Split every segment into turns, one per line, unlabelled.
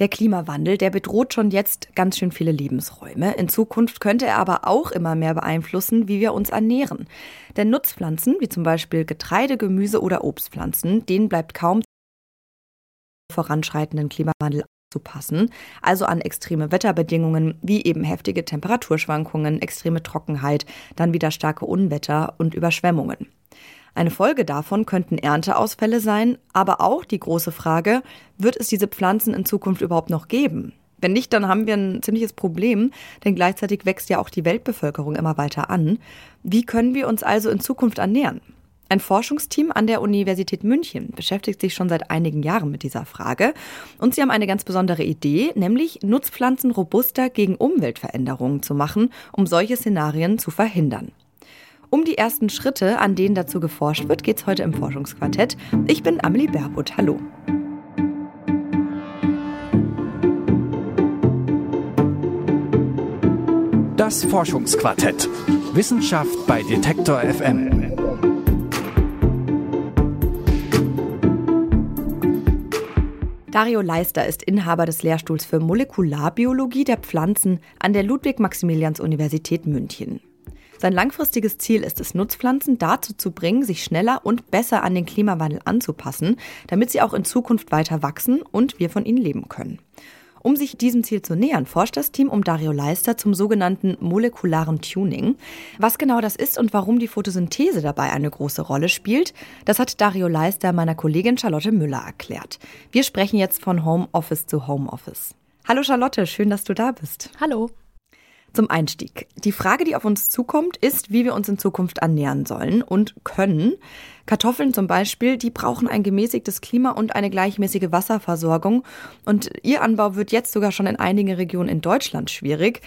Der Klimawandel, der bedroht schon jetzt ganz schön viele Lebensräume. In Zukunft könnte er aber auch immer mehr beeinflussen, wie wir uns ernähren. Denn Nutzpflanzen, wie zum Beispiel Getreide, Gemüse oder Obstpflanzen, denen bleibt kaum voranschreitenden Klimawandel zu passen, also an extreme Wetterbedingungen wie eben heftige Temperaturschwankungen, extreme Trockenheit, dann wieder starke Unwetter und Überschwemmungen. Eine Folge davon könnten Ernteausfälle sein, aber auch die große Frage, wird es diese Pflanzen in Zukunft überhaupt noch geben? Wenn nicht, dann haben wir ein ziemliches Problem, denn gleichzeitig wächst ja auch die Weltbevölkerung immer weiter an. Wie können wir uns also in Zukunft ernähren? Ein Forschungsteam an der Universität München beschäftigt sich schon seit einigen Jahren mit dieser Frage und sie haben eine ganz besondere Idee, nämlich Nutzpflanzen robuster gegen Umweltveränderungen zu machen, um solche Szenarien zu verhindern. Um die ersten Schritte, an denen dazu geforscht wird, geht es heute im Forschungsquartett. Ich bin Amelie Berbot. Hallo.
Das Forschungsquartett. Wissenschaft bei Detektor FM.
Dario Leister ist Inhaber des Lehrstuhls für Molekularbiologie der Pflanzen an der Ludwig-Maximilians-Universität München. Sein langfristiges Ziel ist es, Nutzpflanzen dazu zu bringen, sich schneller und besser an den Klimawandel anzupassen, damit sie auch in Zukunft weiter wachsen und wir von ihnen leben können. Um sich diesem Ziel zu nähern, forscht das Team um Dario Leister zum sogenannten molekularen Tuning. Was genau das ist und warum die Photosynthese dabei eine große Rolle spielt, das hat Dario Leister meiner Kollegin Charlotte Müller erklärt. Wir sprechen jetzt von Homeoffice zu Homeoffice. Hallo Charlotte, schön, dass du da bist.
Hallo.
Zum Einstieg. Die Frage, die auf uns zukommt, ist, wie wir uns in Zukunft ernähren sollen und können. Kartoffeln zum Beispiel, die brauchen ein gemäßigtes Klima und eine gleichmäßige Wasserversorgung. Und ihr Anbau wird jetzt sogar schon in einigen Regionen in Deutschland schwierig.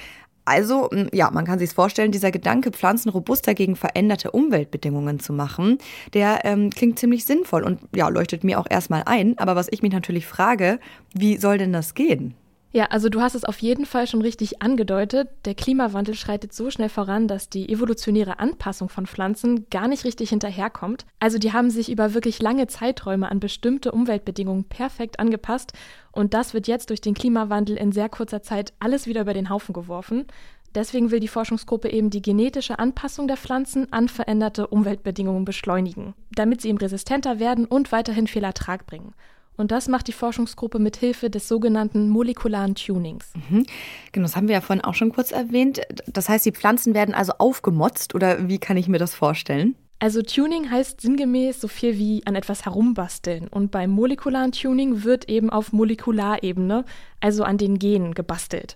Also, ja, man kann sich vorstellen, dieser Gedanke, Pflanzen robuster gegen veränderte Umweltbedingungen zu machen, der ähm, klingt ziemlich sinnvoll und ja, leuchtet mir auch erstmal ein. Aber was ich mich natürlich frage, wie soll denn das gehen?
Ja, also du hast es auf jeden Fall schon richtig angedeutet. Der Klimawandel schreitet so schnell voran, dass die evolutionäre Anpassung von Pflanzen gar nicht richtig hinterherkommt. Also die haben sich über wirklich lange Zeiträume an bestimmte Umweltbedingungen perfekt angepasst und das wird jetzt durch den Klimawandel in sehr kurzer Zeit alles wieder über den Haufen geworfen. Deswegen will die Forschungsgruppe eben die genetische Anpassung der Pflanzen an veränderte Umweltbedingungen beschleunigen, damit sie eben resistenter werden und weiterhin viel Ertrag bringen. Und das macht die Forschungsgruppe mit Hilfe des sogenannten molekularen Tunings.
Mhm. Genau, das haben wir ja vorhin auch schon kurz erwähnt. Das heißt, die Pflanzen werden also aufgemotzt oder wie kann ich mir das vorstellen?
Also Tuning heißt sinngemäß so viel wie an etwas herumbasteln. Und beim molekularen Tuning wird eben auf Molekularebene, also an den Genen, gebastelt.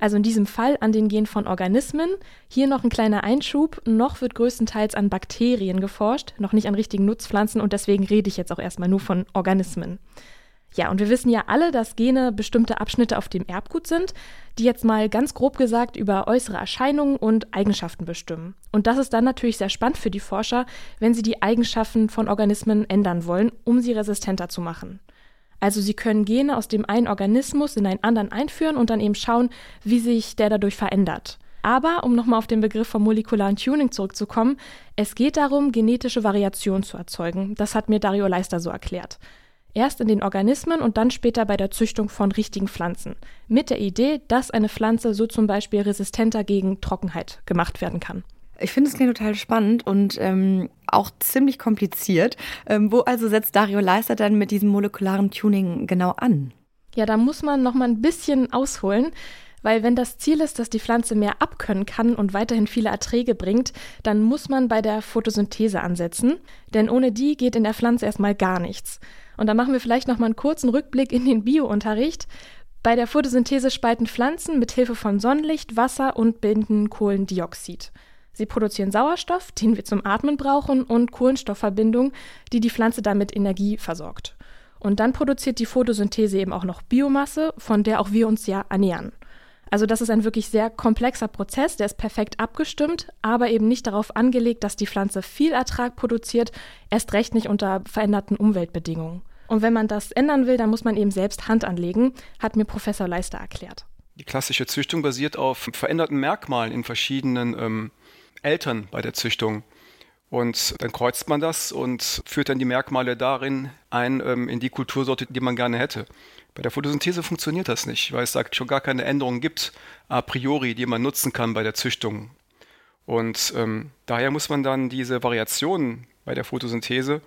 Also in diesem Fall an den Genen von Organismen. Hier noch ein kleiner Einschub. Noch wird größtenteils an Bakterien geforscht, noch nicht an richtigen Nutzpflanzen und deswegen rede ich jetzt auch erstmal nur von Organismen. Ja, und wir wissen ja alle, dass Gene bestimmte Abschnitte auf dem Erbgut sind, die jetzt mal ganz grob gesagt über äußere Erscheinungen und Eigenschaften bestimmen. Und das ist dann natürlich sehr spannend für die Forscher, wenn sie die Eigenschaften von Organismen ändern wollen, um sie resistenter zu machen. Also sie können Gene aus dem einen Organismus in einen anderen einführen und dann eben schauen, wie sich der dadurch verändert. Aber um nochmal auf den Begriff vom molekularen Tuning zurückzukommen, es geht darum, genetische Variation zu erzeugen. Das hat mir Dario Leister so erklärt. Erst in den Organismen und dann später bei der Züchtung von richtigen Pflanzen. Mit der Idee, dass eine Pflanze so zum Beispiel resistenter gegen Trockenheit gemacht werden kann.
Ich finde es klingt total spannend und ähm, auch ziemlich kompliziert. Ähm, wo also setzt Dario Leister dann mit diesem molekularen Tuning genau an?
Ja, da muss man noch mal ein bisschen ausholen. Weil wenn das Ziel ist, dass die Pflanze mehr abkönnen kann und weiterhin viele Erträge bringt, dann muss man bei der Photosynthese ansetzen, denn ohne die geht in der Pflanze erstmal gar nichts. Und da machen wir vielleicht noch mal einen kurzen Rückblick in den Biounterricht. Bei der Photosynthese spalten Pflanzen mit Hilfe von Sonnenlicht Wasser und binden Kohlendioxid. Sie produzieren Sauerstoff, den wir zum Atmen brauchen, und Kohlenstoffverbindungen, die die Pflanze damit Energie versorgt. Und dann produziert die Photosynthese eben auch noch Biomasse, von der auch wir uns ja ernähren. Also das ist ein wirklich sehr komplexer Prozess, der ist perfekt abgestimmt, aber eben nicht darauf angelegt, dass die Pflanze viel Ertrag produziert, erst recht nicht unter veränderten Umweltbedingungen. Und wenn man das ändern will, dann muss man eben selbst Hand anlegen, hat mir Professor Leister erklärt.
Die klassische Züchtung basiert auf veränderten Merkmalen in verschiedenen ähm, Eltern bei der Züchtung. Und dann kreuzt man das und führt dann die Merkmale darin ein ähm, in die Kultursorte, die man gerne hätte. Bei der Photosynthese funktioniert das nicht, weil es da schon gar keine Änderungen gibt a priori, die man nutzen kann bei der Züchtung. Und ähm, daher muss man dann diese Variationen bei der Photosynthese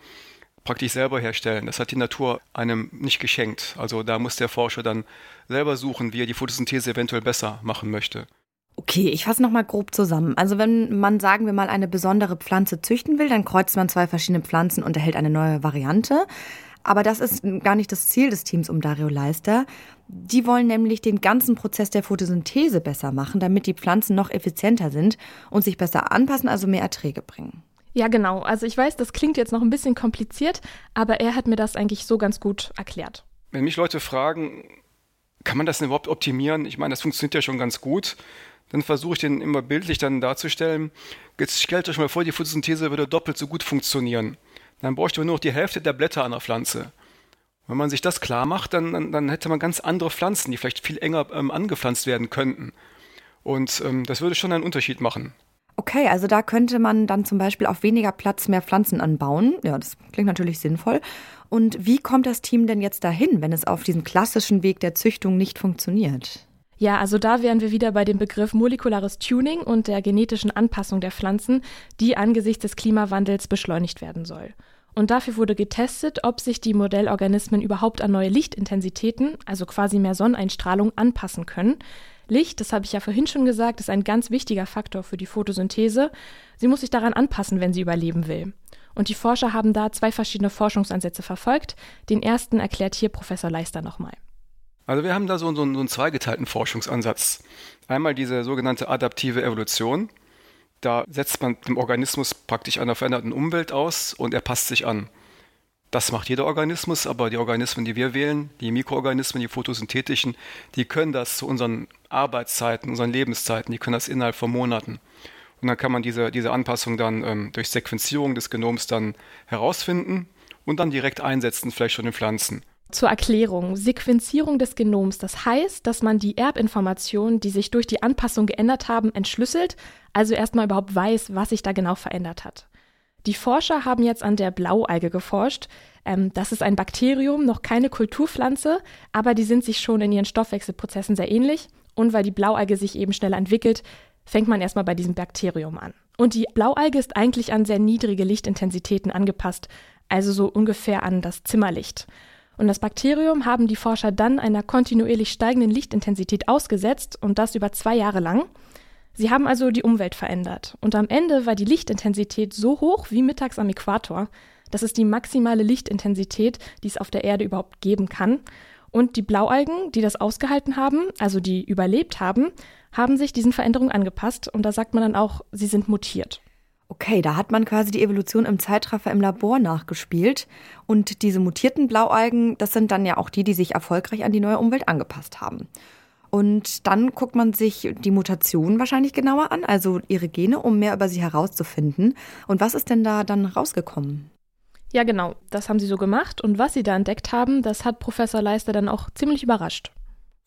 praktisch selber herstellen. Das hat die Natur einem nicht geschenkt. Also da muss der Forscher dann selber suchen, wie er die Photosynthese eventuell besser machen möchte.
Okay, ich fasse nochmal grob zusammen. Also wenn man, sagen wir mal, eine besondere Pflanze züchten will, dann kreuzt man zwei verschiedene Pflanzen und erhält eine neue Variante. Aber das ist gar nicht das Ziel des Teams um Dario Leister. Die wollen nämlich den ganzen Prozess der Photosynthese besser machen, damit die Pflanzen noch effizienter sind und sich besser anpassen, also mehr Erträge bringen.
Ja, genau. Also ich weiß, das klingt jetzt noch ein bisschen kompliziert, aber er hat mir das eigentlich so ganz gut erklärt.
Wenn mich Leute fragen, kann man das denn überhaupt optimieren? Ich meine, das funktioniert ja schon ganz gut. Dann versuche ich den immer bildlich dann darzustellen. Jetzt stellt euch mal vor, die Photosynthese würde doppelt so gut funktionieren. Dann bräuchte man nur noch die Hälfte der Blätter einer Pflanze. Wenn man sich das klar macht, dann, dann, dann hätte man ganz andere Pflanzen, die vielleicht viel enger ähm, angepflanzt werden könnten. Und ähm, das würde schon einen Unterschied machen.
Okay, also da könnte man dann zum Beispiel auf weniger Platz mehr Pflanzen anbauen. Ja, das klingt natürlich sinnvoll. Und wie kommt das Team denn jetzt dahin, wenn es auf diesem klassischen Weg der Züchtung nicht funktioniert?
Ja, also da wären wir wieder bei dem Begriff molekulares Tuning und der genetischen Anpassung der Pflanzen, die angesichts des Klimawandels beschleunigt werden soll. Und dafür wurde getestet, ob sich die Modellorganismen überhaupt an neue Lichtintensitäten, also quasi mehr Sonneneinstrahlung, anpassen können. Licht, das habe ich ja vorhin schon gesagt, ist ein ganz wichtiger Faktor für die Photosynthese. Sie muss sich daran anpassen, wenn sie überleben will. Und die Forscher haben da zwei verschiedene Forschungsansätze verfolgt. Den ersten erklärt hier Professor Leister nochmal.
Also wir haben da so, so, so einen zweigeteilten Forschungsansatz. Einmal diese sogenannte adaptive Evolution. Da setzt man dem Organismus praktisch einer veränderten Umwelt aus und er passt sich an. Das macht jeder Organismus, aber die Organismen, die wir wählen, die Mikroorganismen, die photosynthetischen, die können das zu unseren Arbeitszeiten, unseren Lebenszeiten, die können das innerhalb von Monaten. Und dann kann man diese, diese Anpassung dann ähm, durch Sequenzierung des Genoms dann herausfinden und dann direkt einsetzen, vielleicht schon in Pflanzen.
Zur Erklärung, Sequenzierung des Genoms, das heißt, dass man die Erbinformationen, die sich durch die Anpassung geändert haben, entschlüsselt, also erstmal überhaupt weiß, was sich da genau verändert hat. Die Forscher haben jetzt an der Blaualge geforscht. Ähm, das ist ein Bakterium, noch keine Kulturpflanze, aber die sind sich schon in ihren Stoffwechselprozessen sehr ähnlich. Und weil die Blaualge sich eben schneller entwickelt, fängt man erstmal bei diesem Bakterium an. Und die Blaualge ist eigentlich an sehr niedrige Lichtintensitäten angepasst, also so ungefähr an das Zimmerlicht. Und das Bakterium haben die Forscher dann einer kontinuierlich steigenden Lichtintensität ausgesetzt und das über zwei Jahre lang. Sie haben also die Umwelt verändert. Und am Ende war die Lichtintensität so hoch wie mittags am Äquator. Das ist die maximale Lichtintensität, die es auf der Erde überhaupt geben kann. Und die Blaualgen, die das ausgehalten haben, also die überlebt haben, haben sich diesen Veränderungen angepasst. Und da sagt man dann auch, sie sind mutiert.
Okay, da hat man quasi die Evolution im Zeitraffer im Labor nachgespielt. Und diese mutierten Blaualgen, das sind dann ja auch die, die sich erfolgreich an die neue Umwelt angepasst haben. Und dann guckt man sich die Mutationen wahrscheinlich genauer an, also ihre Gene, um mehr über sie herauszufinden. Und was ist denn da dann rausgekommen?
Ja, genau, das haben sie so gemacht. Und was sie da entdeckt haben, das hat Professor Leister dann auch ziemlich überrascht.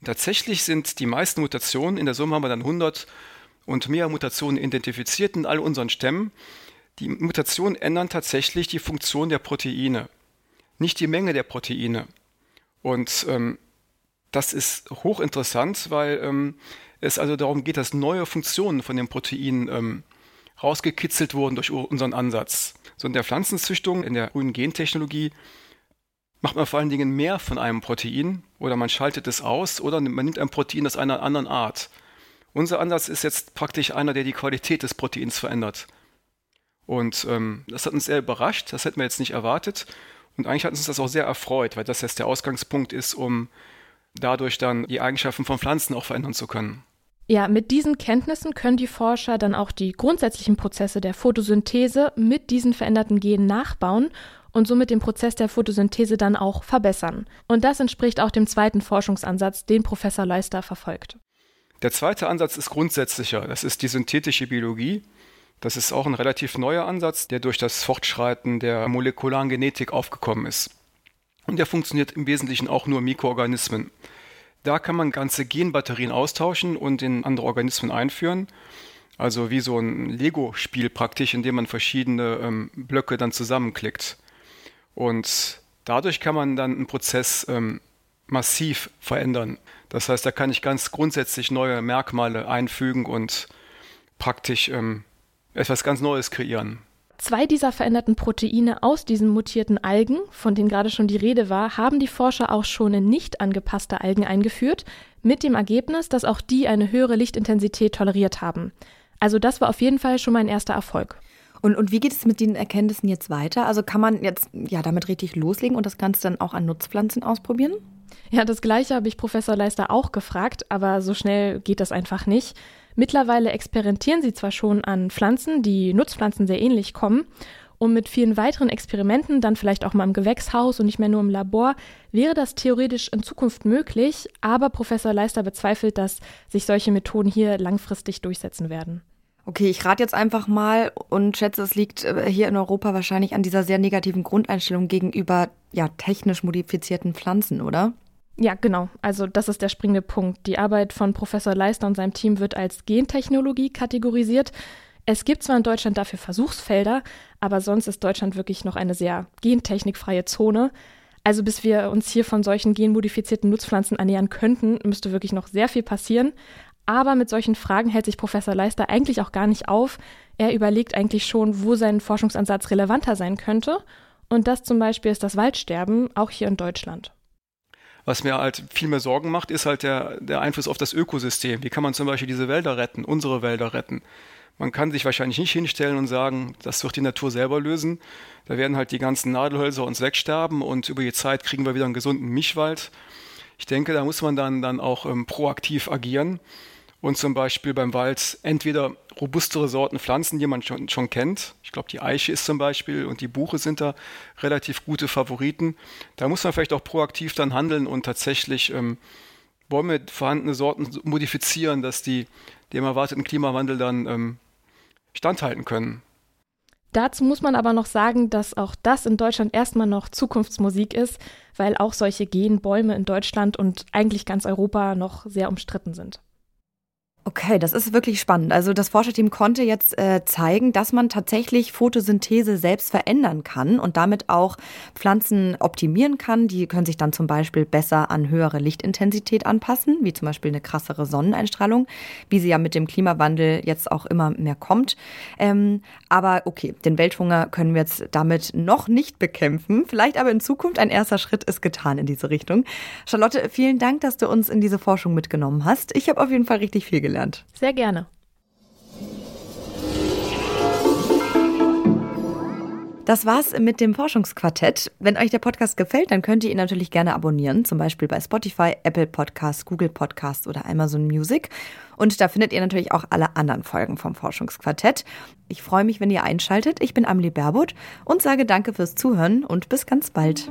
Tatsächlich sind die meisten Mutationen, in der Summe haben wir dann 100 und mehr Mutationen identifiziert in all unseren Stämmen. Die Mutationen ändern tatsächlich die Funktion der Proteine, nicht die Menge der Proteine. Und ähm, das ist hochinteressant, weil ähm, es also darum geht, dass neue Funktionen von den Proteinen ähm, rausgekitzelt wurden durch unseren Ansatz. So in der Pflanzenzüchtung, in der grünen Gentechnologie macht man vor allen Dingen mehr von einem Protein oder man schaltet es aus oder man nimmt ein Protein aus einer anderen Art. Unser Ansatz ist jetzt praktisch einer, der die Qualität des Proteins verändert. Und ähm, das hat uns sehr überrascht, das hätten wir jetzt nicht erwartet. Und eigentlich hat uns das auch sehr erfreut, weil das jetzt der Ausgangspunkt ist, um dadurch dann die Eigenschaften von Pflanzen auch verändern zu können.
Ja, mit diesen Kenntnissen können die Forscher dann auch die grundsätzlichen Prozesse der Photosynthese mit diesen veränderten Genen nachbauen und somit den Prozess der Photosynthese dann auch verbessern. Und das entspricht auch dem zweiten Forschungsansatz, den Professor Leister verfolgt.
Der zweite Ansatz ist grundsätzlicher. Das ist die synthetische Biologie. Das ist auch ein relativ neuer Ansatz, der durch das Fortschreiten der molekularen Genetik aufgekommen ist. Und der funktioniert im Wesentlichen auch nur Mikroorganismen. Da kann man ganze Genbatterien austauschen und in andere Organismen einführen. Also wie so ein Lego-Spiel praktisch, in dem man verschiedene ähm, Blöcke dann zusammenklickt. Und dadurch kann man dann einen Prozess ähm, massiv verändern. Das heißt, da kann ich ganz grundsätzlich neue Merkmale einfügen und praktisch ähm, etwas ganz Neues kreieren.
Zwei dieser veränderten Proteine aus diesen mutierten Algen, von denen gerade schon die Rede war, haben die Forscher auch schon in nicht angepasste Algen eingeführt, mit dem Ergebnis, dass auch die eine höhere Lichtintensität toleriert haben. Also das war auf jeden Fall schon mein erster Erfolg.
Und, und wie geht es mit den Erkenntnissen jetzt weiter? Also kann man jetzt ja damit richtig loslegen und das Ganze dann auch an Nutzpflanzen ausprobieren?
Ja, das gleiche habe ich Professor Leister auch gefragt, aber so schnell geht das einfach nicht. Mittlerweile experimentieren sie zwar schon an Pflanzen, die Nutzpflanzen sehr ähnlich kommen, und mit vielen weiteren Experimenten, dann vielleicht auch mal im Gewächshaus und nicht mehr nur im Labor, wäre das theoretisch in Zukunft möglich, aber Professor Leister bezweifelt, dass sich solche Methoden hier langfristig durchsetzen werden.
Okay, ich rate jetzt einfach mal und schätze, es liegt äh, hier in Europa wahrscheinlich an dieser sehr negativen Grundeinstellung gegenüber ja, technisch modifizierten Pflanzen, oder?
Ja, genau. Also das ist der springende Punkt. Die Arbeit von Professor Leister und seinem Team wird als Gentechnologie kategorisiert. Es gibt zwar in Deutschland dafür Versuchsfelder, aber sonst ist Deutschland wirklich noch eine sehr gentechnikfreie Zone. Also bis wir uns hier von solchen genmodifizierten Nutzpflanzen ernähren könnten, müsste wirklich noch sehr viel passieren. Aber mit solchen Fragen hält sich Professor Leister eigentlich auch gar nicht auf. Er überlegt eigentlich schon, wo sein Forschungsansatz relevanter sein könnte. Und das zum Beispiel ist das Waldsterben, auch hier in Deutschland.
Was mir halt viel mehr Sorgen macht, ist halt der, der Einfluss auf das Ökosystem. Wie kann man zum Beispiel diese Wälder retten, unsere Wälder retten? Man kann sich wahrscheinlich nicht hinstellen und sagen, das wird die Natur selber lösen. Da werden halt die ganzen Nadelhölzer uns wegsterben und über die Zeit kriegen wir wieder einen gesunden Mischwald. Ich denke, da muss man dann, dann auch ähm, proaktiv agieren und zum Beispiel beim Wald entweder robustere Sorten pflanzen, die man schon, schon kennt. Ich glaube, die Eiche ist zum Beispiel und die Buche sind da relativ gute Favoriten. Da muss man vielleicht auch proaktiv dann handeln und tatsächlich ähm, Bäume vorhandene Sorten modifizieren, dass die dem erwarteten Klimawandel dann ähm, standhalten können.
Dazu muss man aber noch sagen, dass auch das in Deutschland erstmal noch Zukunftsmusik ist, weil auch solche Genbäume in Deutschland und eigentlich ganz Europa noch sehr umstritten sind.
Okay, das ist wirklich spannend. Also das Forscherteam konnte jetzt äh, zeigen, dass man tatsächlich Photosynthese selbst verändern kann und damit auch Pflanzen optimieren kann. Die können sich dann zum Beispiel besser an höhere Lichtintensität anpassen, wie zum Beispiel eine krassere Sonneneinstrahlung, wie sie ja mit dem Klimawandel jetzt auch immer mehr kommt. Ähm, aber okay, den Welthunger können wir jetzt damit noch nicht bekämpfen. Vielleicht aber in Zukunft ein erster Schritt ist getan in diese Richtung. Charlotte, vielen Dank, dass du uns in diese Forschung mitgenommen hast. Ich habe auf jeden Fall richtig viel gelernt gelernt.
Sehr gerne.
Das war's mit dem Forschungsquartett. Wenn euch der Podcast gefällt, dann könnt ihr ihn natürlich gerne abonnieren, zum Beispiel bei Spotify, Apple Podcasts, Google Podcasts oder Amazon Music. Und da findet ihr natürlich auch alle anderen Folgen vom Forschungsquartett. Ich freue mich, wenn ihr einschaltet. Ich bin Amelie Berbot und sage danke fürs Zuhören und bis ganz bald.